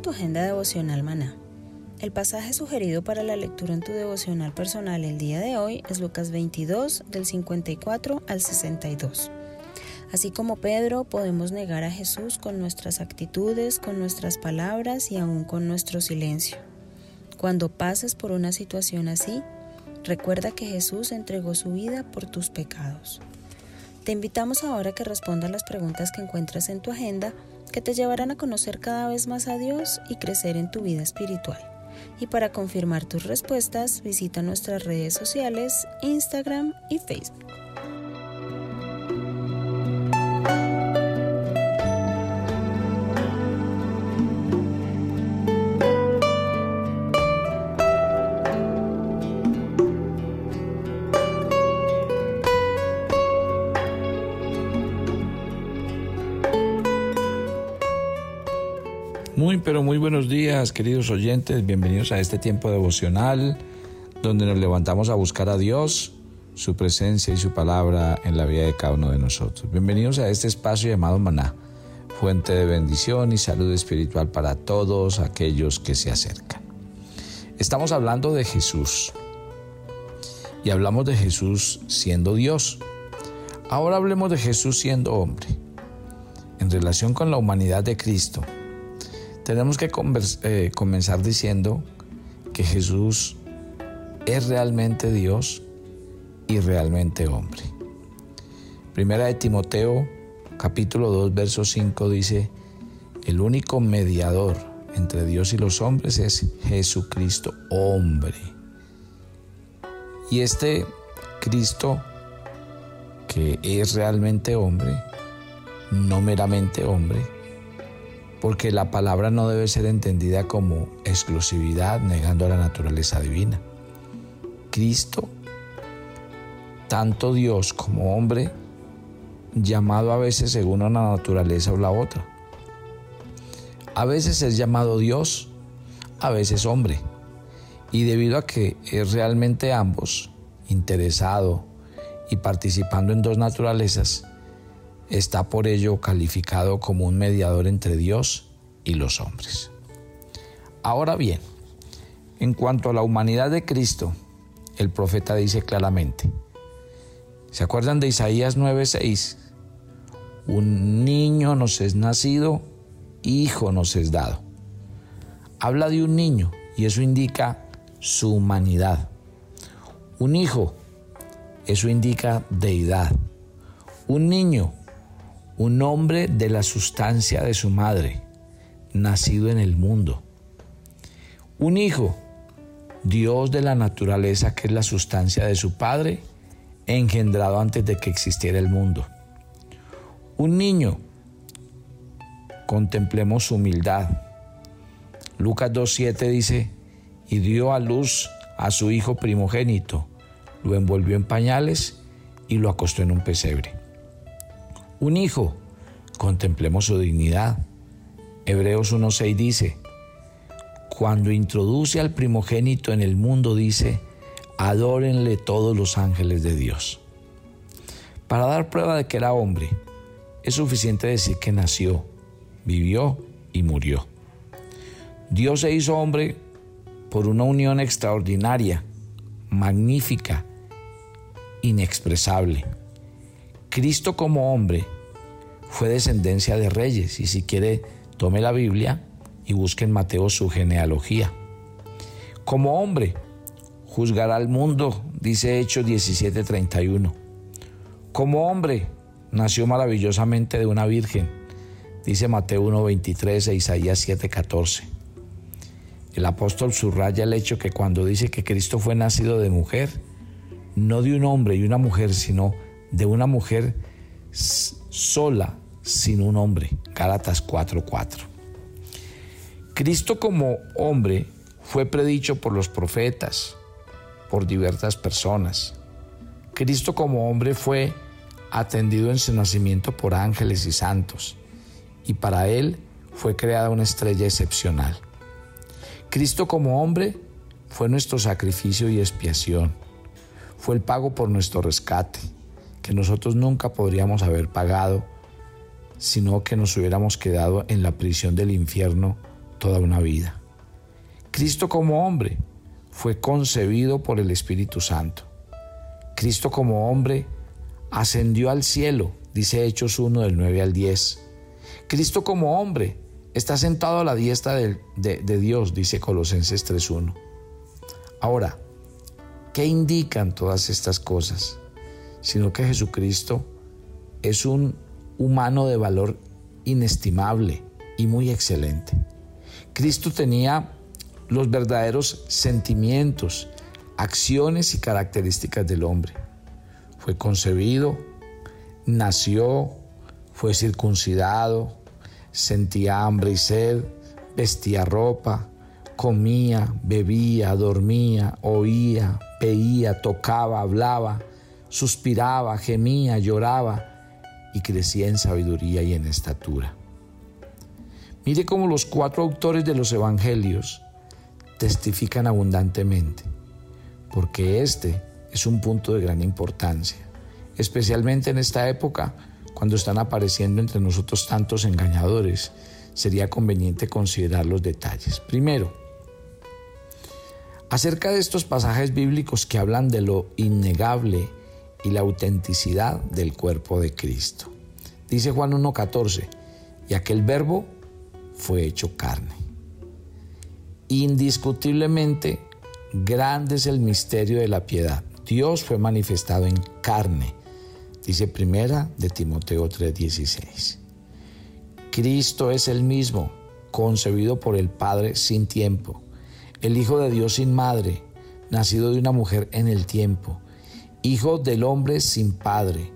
Tu agenda devocional maná. El pasaje sugerido para la lectura en tu devocional personal el día de hoy es Lucas 22 del 54 al 62. Así como Pedro, podemos negar a Jesús con nuestras actitudes, con nuestras palabras y aún con nuestro silencio. Cuando pases por una situación así, recuerda que Jesús entregó su vida por tus pecados. Te invitamos ahora a que respondas las preguntas que encuentras en tu agenda que te llevarán a conocer cada vez más a Dios y crecer en tu vida espiritual. Y para confirmar tus respuestas, visita nuestras redes sociales, Instagram y Facebook. Muy, pero muy buenos días, queridos oyentes. Bienvenidos a este tiempo devocional donde nos levantamos a buscar a Dios, su presencia y su palabra en la vida de cada uno de nosotros. Bienvenidos a este espacio llamado Maná, fuente de bendición y salud espiritual para todos aquellos que se acercan. Estamos hablando de Jesús y hablamos de Jesús siendo Dios. Ahora hablemos de Jesús siendo hombre. En relación con la humanidad de Cristo, tenemos que eh, comenzar diciendo que Jesús es realmente Dios y realmente hombre. Primera de Timoteo, capítulo 2, verso 5 dice, el único mediador entre Dios y los hombres es Jesucristo, hombre. Y este Cristo, que es realmente hombre, no meramente hombre, porque la palabra no debe ser entendida como exclusividad negando la naturaleza divina. Cristo, tanto Dios como hombre, llamado a veces según una naturaleza o la otra. A veces es llamado Dios, a veces hombre. Y debido a que es realmente ambos, interesado y participando en dos naturalezas, está por ello calificado como un mediador entre Dios y los hombres. Ahora bien, en cuanto a la humanidad de Cristo, el profeta dice claramente, ¿se acuerdan de Isaías 9:6? Un niño nos es nacido, hijo nos es dado. Habla de un niño y eso indica su humanidad. Un hijo, eso indica deidad. Un niño, un hombre de la sustancia de su madre, nacido en el mundo. Un hijo, Dios de la naturaleza que es la sustancia de su padre, engendrado antes de que existiera el mundo. Un niño, contemplemos su humildad. Lucas 2.7 dice, y dio a luz a su hijo primogénito, lo envolvió en pañales y lo acostó en un pesebre un hijo, contemplemos su dignidad. Hebreos 1.6 dice, cuando introduce al primogénito en el mundo dice, adórenle todos los ángeles de Dios. Para dar prueba de que era hombre, es suficiente decir que nació, vivió y murió. Dios se hizo hombre por una unión extraordinaria, magnífica, inexpresable. Cristo como hombre fue descendencia de reyes y si quiere tome la Biblia y busque en Mateo su genealogía. Como hombre juzgará al mundo, dice Hechos 17:31. Como hombre nació maravillosamente de una virgen, dice Mateo 1:23 e Isaías 7:14. El apóstol subraya el hecho que cuando dice que Cristo fue nacido de mujer, no de un hombre y una mujer, sino de una mujer sola, sin un hombre. Gálatas 4:4. Cristo como hombre fue predicho por los profetas, por diversas personas. Cristo como hombre fue atendido en su nacimiento por ángeles y santos, y para él fue creada una estrella excepcional. Cristo como hombre fue nuestro sacrificio y expiación, fue el pago por nuestro rescate, que nosotros nunca podríamos haber pagado, sino que nos hubiéramos quedado en la prisión del infierno toda una vida. Cristo como hombre fue concebido por el Espíritu Santo. Cristo como hombre ascendió al cielo, dice Hechos 1 del 9 al 10. Cristo como hombre está sentado a la diestra de, de Dios, dice Colosenses 3.1. Ahora, ¿qué indican todas estas cosas? Sino que Jesucristo es un humano de valor inestimable y muy excelente. Cristo tenía los verdaderos sentimientos, acciones y características del hombre. Fue concebido, nació, fue circuncidado, sentía hambre y sed, vestía ropa, comía, bebía, dormía, oía, veía, tocaba, hablaba, suspiraba, gemía, lloraba y crecía en sabiduría y en estatura. Mire cómo los cuatro autores de los evangelios testifican abundantemente, porque este es un punto de gran importancia, especialmente en esta época cuando están apareciendo entre nosotros tantos engañadores, sería conveniente considerar los detalles. Primero, acerca de estos pasajes bíblicos que hablan de lo innegable y la autenticidad del cuerpo de Cristo. Dice Juan 1.14, y aquel verbo fue hecho carne. Indiscutiblemente, grande es el misterio de la piedad. Dios fue manifestado en carne, dice primera de Timoteo 3:16. Cristo es el mismo, concebido por el Padre sin tiempo, el Hijo de Dios sin madre, nacido de una mujer en el tiempo, Hijo del hombre sin padre,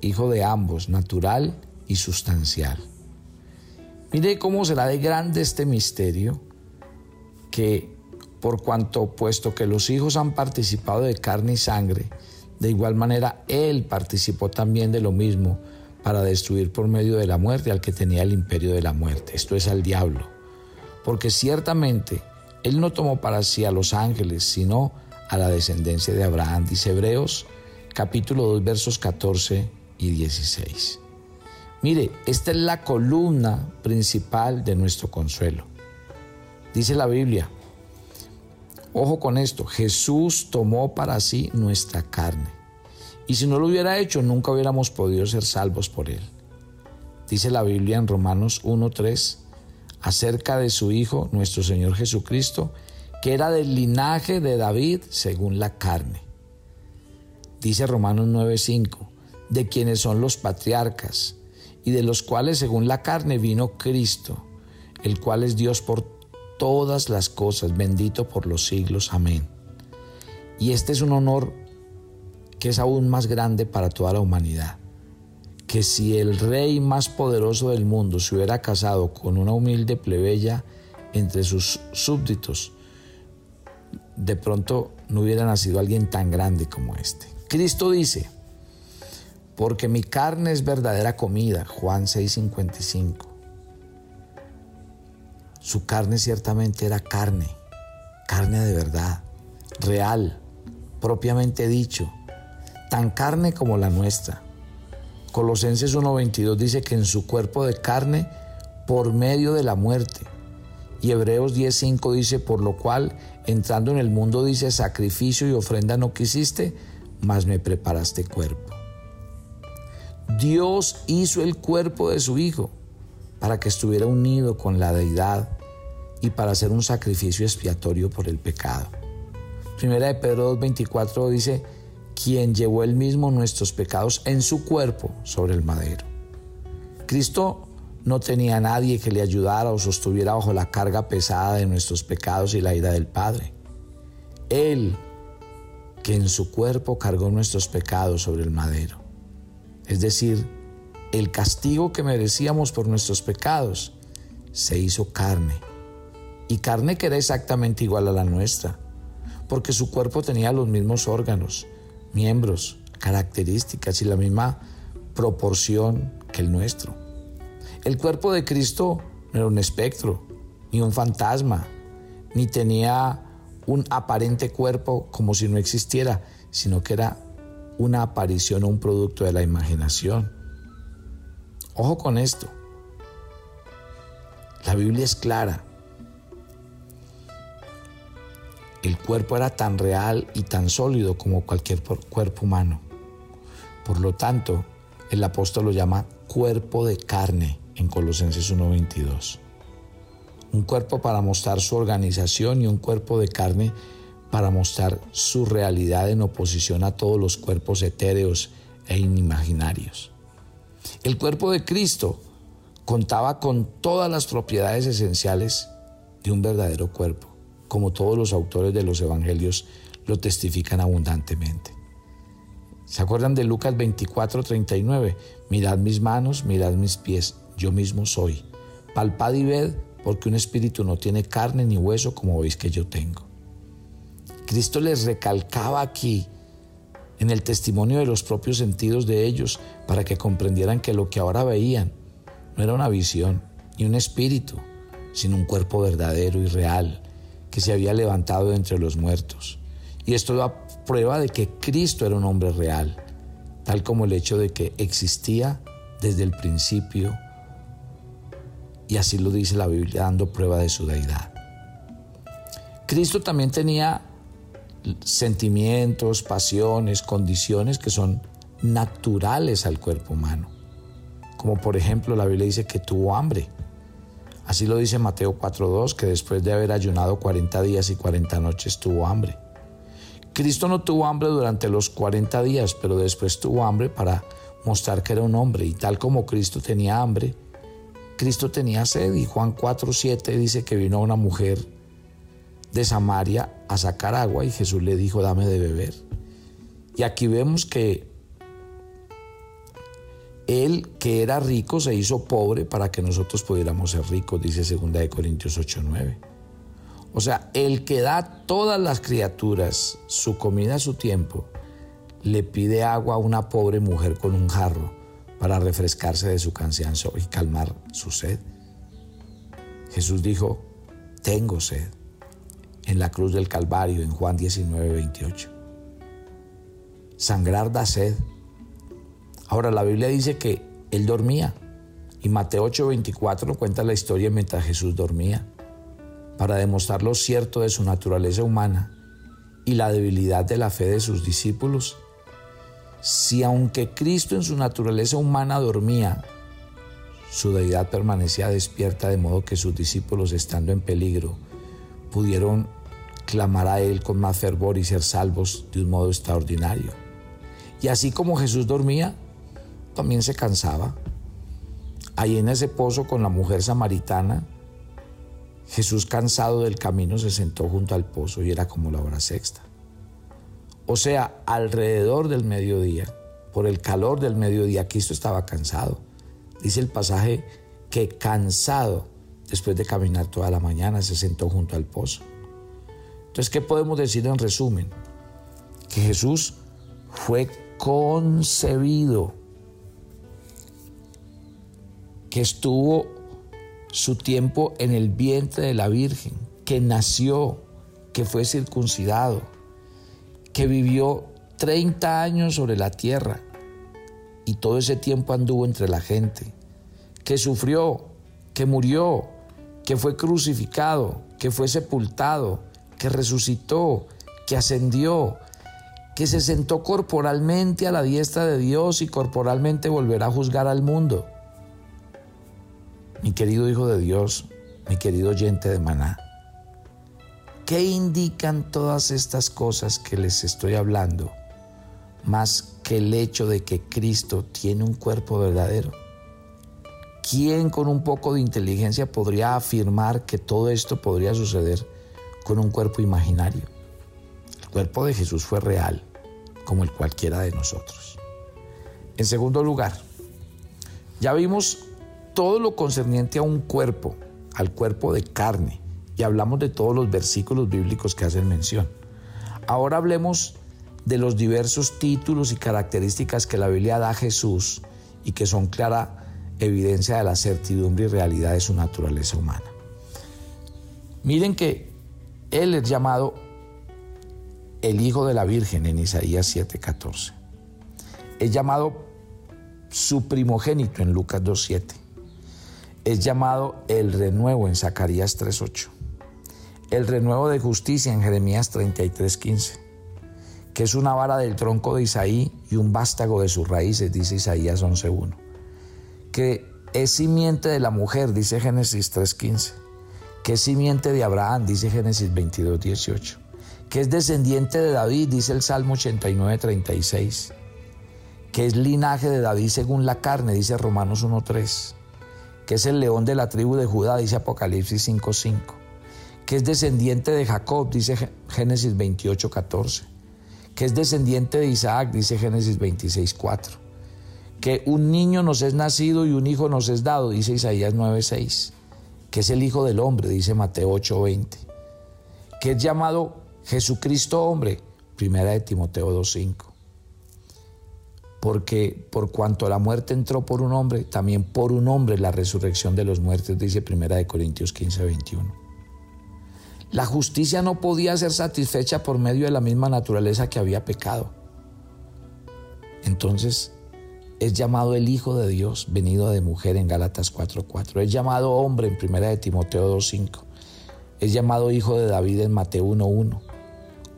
Hijo de ambos, natural y sustancial. Mire cómo será de grande este misterio que por cuanto puesto que los hijos han participado de carne y sangre, de igual manera Él participó también de lo mismo para destruir por medio de la muerte al que tenía el imperio de la muerte, esto es al diablo. Porque ciertamente Él no tomó para sí a los ángeles, sino a la descendencia de Abraham, dice Hebreos capítulo 2 versos 14 y 16. Mire, esta es la columna principal de nuestro consuelo. Dice la Biblia, ojo con esto, Jesús tomó para sí nuestra carne. Y si no lo hubiera hecho, nunca hubiéramos podido ser salvos por él. Dice la Biblia en Romanos 1.3 acerca de su Hijo, nuestro Señor Jesucristo, que era del linaje de David según la carne. Dice Romanos 9.5, de quienes son los patriarcas, y de los cuales según la carne vino Cristo, el cual es Dios por todas las cosas, bendito por los siglos. Amén. Y este es un honor que es aún más grande para toda la humanidad. Que si el rey más poderoso del mundo se hubiera casado con una humilde plebeya entre sus súbditos, de pronto no hubiera nacido alguien tan grande como este. Cristo dice, porque mi carne es verdadera comida, Juan 6:55. Su carne ciertamente era carne, carne de verdad, real, propiamente dicho, tan carne como la nuestra. Colosenses 1:22 dice que en su cuerpo de carne, por medio de la muerte, Y Hebreos 10:5 dice, por lo cual, entrando en el mundo, dice, sacrificio y ofrenda no quisiste, mas me preparaste cuerpo. Dios hizo el cuerpo de su Hijo para que estuviera unido con la deidad y para hacer un sacrificio expiatorio por el pecado. Primera de Pedro 2.24 dice, quien llevó él mismo nuestros pecados en su cuerpo sobre el madero. Cristo no tenía nadie que le ayudara o sostuviera bajo la carga pesada de nuestros pecados y la ira del Padre. Él, que en su cuerpo cargó nuestros pecados sobre el madero. Es decir, el castigo que merecíamos por nuestros pecados se hizo carne. Y carne que era exactamente igual a la nuestra, porque su cuerpo tenía los mismos órganos, miembros, características y la misma proporción que el nuestro. El cuerpo de Cristo no era un espectro, ni un fantasma, ni tenía un aparente cuerpo como si no existiera, sino que era una aparición o un producto de la imaginación. Ojo con esto. La Biblia es clara. El cuerpo era tan real y tan sólido como cualquier cuerpo humano. Por lo tanto, el apóstol lo llama cuerpo de carne en Colosenses 1.22. Un cuerpo para mostrar su organización y un cuerpo de carne para mostrar su realidad en oposición a todos los cuerpos etéreos e inimaginarios. El cuerpo de Cristo contaba con todas las propiedades esenciales de un verdadero cuerpo, como todos los autores de los evangelios lo testifican abundantemente. ¿Se acuerdan de Lucas 24, 39? Mirad mis manos, mirad mis pies, yo mismo soy. Palpad y ved, porque un espíritu no tiene carne ni hueso como veis que yo tengo. Cristo les recalcaba aquí en el testimonio de los propios sentidos de ellos para que comprendieran que lo que ahora veían no era una visión ni un espíritu, sino un cuerpo verdadero y real que se había levantado entre los muertos. Y esto da prueba de que Cristo era un hombre real, tal como el hecho de que existía desde el principio, y así lo dice la Biblia, dando prueba de su deidad. Cristo también tenía sentimientos, pasiones, condiciones que son naturales al cuerpo humano. Como por ejemplo la Biblia dice que tuvo hambre. Así lo dice Mateo 4.2, que después de haber ayunado 40 días y 40 noches tuvo hambre. Cristo no tuvo hambre durante los 40 días, pero después tuvo hambre para mostrar que era un hombre. Y tal como Cristo tenía hambre, Cristo tenía sed. Y Juan 4.7 dice que vino una mujer de Samaria a sacar agua y Jesús le dijo, dame de beber. Y aquí vemos que él que era rico se hizo pobre para que nosotros pudiéramos ser ricos, dice 2 de Corintios 8:9. O sea, el que da a todas las criaturas su comida su tiempo, le pide agua a una pobre mujer con un jarro para refrescarse de su cansancio y calmar su sed. Jesús dijo, tengo sed en la cruz del Calvario en Juan 19, 28. Sangrar da sed. Ahora la Biblia dice que él dormía y Mateo 8, 24 cuenta la historia mientras Jesús dormía para demostrar lo cierto de su naturaleza humana y la debilidad de la fe de sus discípulos. Si aunque Cristo en su naturaleza humana dormía, su deidad permanecía despierta de modo que sus discípulos, estando en peligro, pudieron clamar a Él con más fervor y ser salvos de un modo extraordinario. Y así como Jesús dormía, también se cansaba. Ahí en ese pozo con la mujer samaritana, Jesús cansado del camino se sentó junto al pozo y era como la hora sexta. O sea, alrededor del mediodía, por el calor del mediodía, Cristo estaba cansado. Dice el pasaje que cansado, después de caminar toda la mañana, se sentó junto al pozo. Entonces, ¿qué podemos decir en resumen? Que Jesús fue concebido, que estuvo su tiempo en el vientre de la Virgen, que nació, que fue circuncidado, que vivió 30 años sobre la tierra y todo ese tiempo anduvo entre la gente, que sufrió, que murió que fue crucificado, que fue sepultado, que resucitó, que ascendió, que se sentó corporalmente a la diestra de Dios y corporalmente volverá a juzgar al mundo. Mi querido Hijo de Dios, mi querido oyente de Maná, ¿qué indican todas estas cosas que les estoy hablando, más que el hecho de que Cristo tiene un cuerpo verdadero? ¿Quién con un poco de inteligencia podría afirmar que todo esto podría suceder con un cuerpo imaginario? El cuerpo de Jesús fue real, como el cualquiera de nosotros. En segundo lugar, ya vimos todo lo concerniente a un cuerpo, al cuerpo de carne, y hablamos de todos los versículos bíblicos que hacen mención. Ahora hablemos de los diversos títulos y características que la Biblia da a Jesús y que son clara evidencia de la certidumbre y realidad de su naturaleza humana. Miren que Él es llamado el Hijo de la Virgen en Isaías 7:14. Es llamado su primogénito en Lucas 2:7. Es llamado el renuevo en Zacarías 3:8. El renuevo de justicia en Jeremías 33:15. Que es una vara del tronco de Isaí y un vástago de sus raíces, dice Isaías 11:1. Que es simiente de la mujer, dice Génesis 3:15. Que es simiente de Abraham, dice Génesis 22:18 que es descendiente de David, dice el Salmo 89, 36, que es linaje de David según la carne, dice Romanos 1.3, que es el león de la tribu de Judá, dice Apocalipsis 5.5, que es descendiente de Jacob, dice Génesis 28.14, que es descendiente de Isaac, dice Génesis 26.4, que un niño nos es nacido y un hijo nos es dado, dice Isaías 9.6, que es el Hijo del Hombre, dice Mateo 8.20, que es llamado Jesucristo hombre, primera de Timoteo 2.5. Porque por cuanto la muerte entró por un hombre, también por un hombre la resurrección de los muertos, dice primera de Corintios 15.21. La justicia no podía ser satisfecha por medio de la misma naturaleza que había pecado. Entonces, es llamado el Hijo de Dios, venido de mujer en Gálatas 4.4. Es llamado hombre en primera de Timoteo 2.5. Es llamado Hijo de David en Mateo 1.1.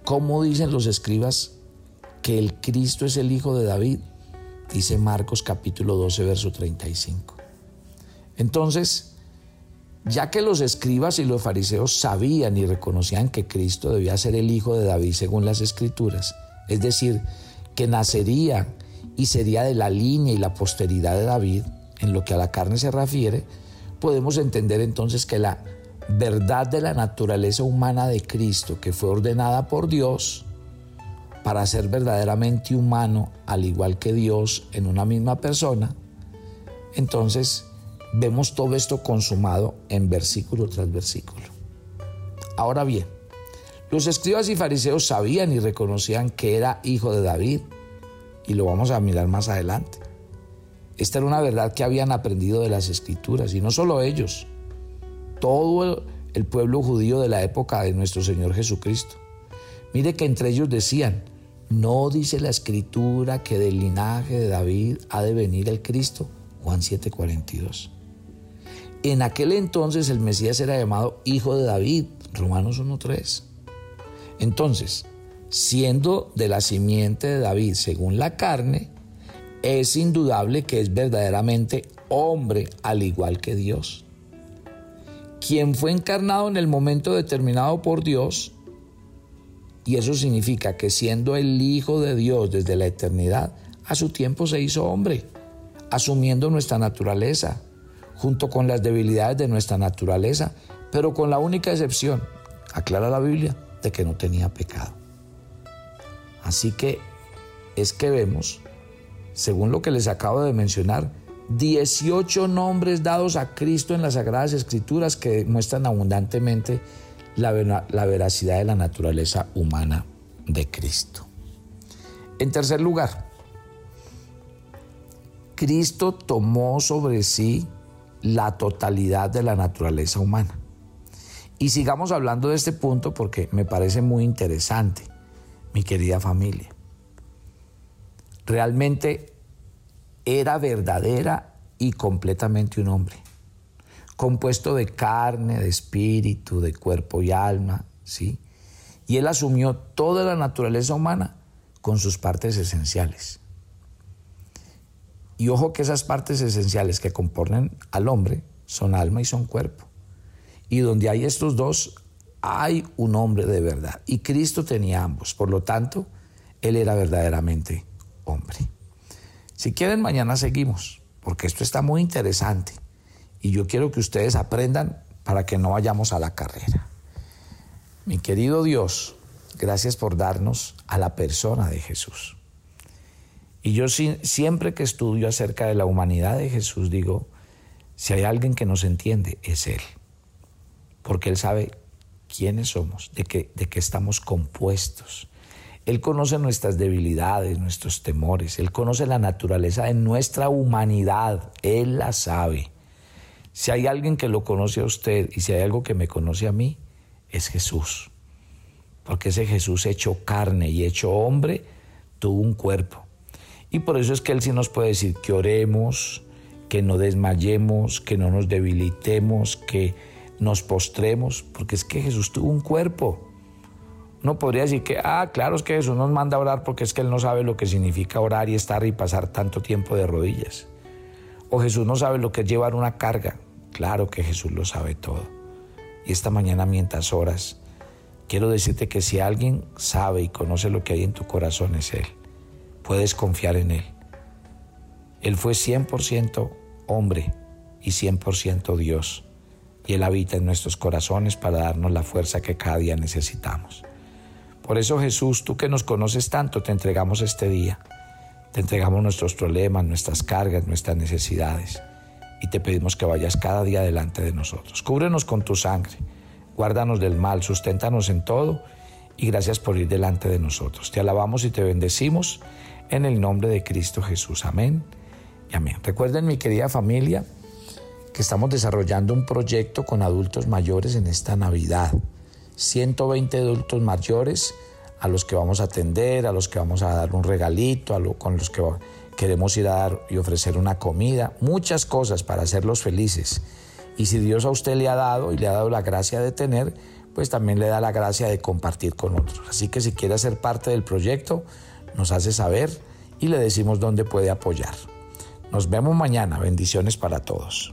¿Cómo dicen los escribas que el Cristo es el Hijo de David? Dice Marcos capítulo 12, verso 35. Entonces, ya que los escribas y los fariseos sabían y reconocían que Cristo debía ser el Hijo de David según las escrituras, es decir, que nacería y sería de la línea y la posteridad de David, en lo que a la carne se refiere, podemos entender entonces que la verdad de la naturaleza humana de Cristo que fue ordenada por Dios para ser verdaderamente humano al igual que Dios en una misma persona, entonces vemos todo esto consumado en versículo tras versículo. Ahora bien, los escribas y fariseos sabían y reconocían que era hijo de David, y lo vamos a mirar más adelante. Esta era una verdad que habían aprendido de las escrituras, y no solo ellos, todo el pueblo judío de la época de nuestro Señor Jesucristo. Mire que entre ellos decían, no dice la escritura que del linaje de David ha de venir el Cristo. Juan 7:42. En aquel entonces el Mesías era llamado Hijo de David, Romanos 1.3. Entonces, siendo de la simiente de David según la carne, es indudable que es verdaderamente hombre al igual que Dios quien fue encarnado en el momento determinado por Dios, y eso significa que siendo el Hijo de Dios desde la eternidad, a su tiempo se hizo hombre, asumiendo nuestra naturaleza, junto con las debilidades de nuestra naturaleza, pero con la única excepción, aclara la Biblia, de que no tenía pecado. Así que es que vemos, según lo que les acabo de mencionar, 18 nombres dados a Cristo en las Sagradas Escrituras que muestran abundantemente la, veracidad de la naturaleza humana de Cristo. En tercer lugar, Cristo tomó sobre sí la totalidad de la naturaleza humana. Y sigamos hablando de este punto porque me parece muy interesante, mi querida familia. Realmente era verdadera y completamente un hombre. compuesto de carne, de espíritu, de cuerpo y alma, ¿sí? Y Él asumió toda la naturaleza humana con sus partes esenciales. Y ojo que esas partes esenciales que componen al hombre son alma y son cuerpo. Y donde hay estos dos, hay un hombre de verdad. Y Cristo tenía ambos. Por lo tanto, Él era verdaderamente hombre. Si quieren, mañana seguimos, porque esto está muy interesante. Y yo quiero que ustedes aprendan para que no vayamos a la carrera. Mi querido Dios, gracias por darnos a la persona de Jesús. Y yo siempre que estudio acerca de la humanidad de Jesús digo, si hay alguien que nos entiende, es Él. Porque Él sabe quiénes somos, de qué, estamos compuestos. Él conoce nuestras debilidades, nuestros temores. Él conoce la naturaleza de nuestra humanidad. Él la sabe. Si hay alguien que lo conoce a usted y si hay algo que me conoce a mí, es Jesús. Porque ese Jesús hecho carne y hecho hombre tuvo un cuerpo. Y por eso es que Él sí nos puede decir que oremos, que no desmayemos, que no nos debilitemos, que nos postremos, porque es que Jesús tuvo un cuerpo. No podría decir que, ah, claro, es que Jesús nos manda a orar porque es que Él no sabe lo que significa orar y estar y pasar tanto tiempo de rodillas. O Jesús no sabe lo que es llevar una carga. Claro que Jesús lo sabe todo. Y esta mañana mientras horas, quiero decirte que si alguien sabe y conoce lo que hay en tu corazón es Él puedes confiar en Él. Él fue 100% hombre y 100% Dios, y Él habita en nuestros corazones para darnos la fuerza que cada día necesitamos. Por eso Jesús, tú que nos conoces tanto, te entregamos este día. Te entregamos nuestros problemas, nuestras cargas, nuestras necesidades. Y te pedimos que vayas cada día delante de nosotros. Cúbrenos con tu sangre. Guárdanos del mal, susténtanos en todo. Y gracias por ir delante de nosotros. Te alabamos y te bendecimos en el nombre de Cristo Jesús. Amén y amén. Recuerden, mi querida familia, que estamos desarrollando un proyecto con adultos mayores en esta Navidad. 120 adultos mayores a los que vamos a atender, a los que vamos a dar un regalito, a con los que queremos ir a dar y ofrecer una comida, muchas cosas para hacerlos felices. Y si Dios a usted le ha dado y le ha dado la gracia de tener, pues también le da la gracia de compartir con otros. Así que si quiere ser parte del proyecto, nos hace saber y le decimos dónde puede apoyar. Nos vemos mañana. Bendiciones para todos.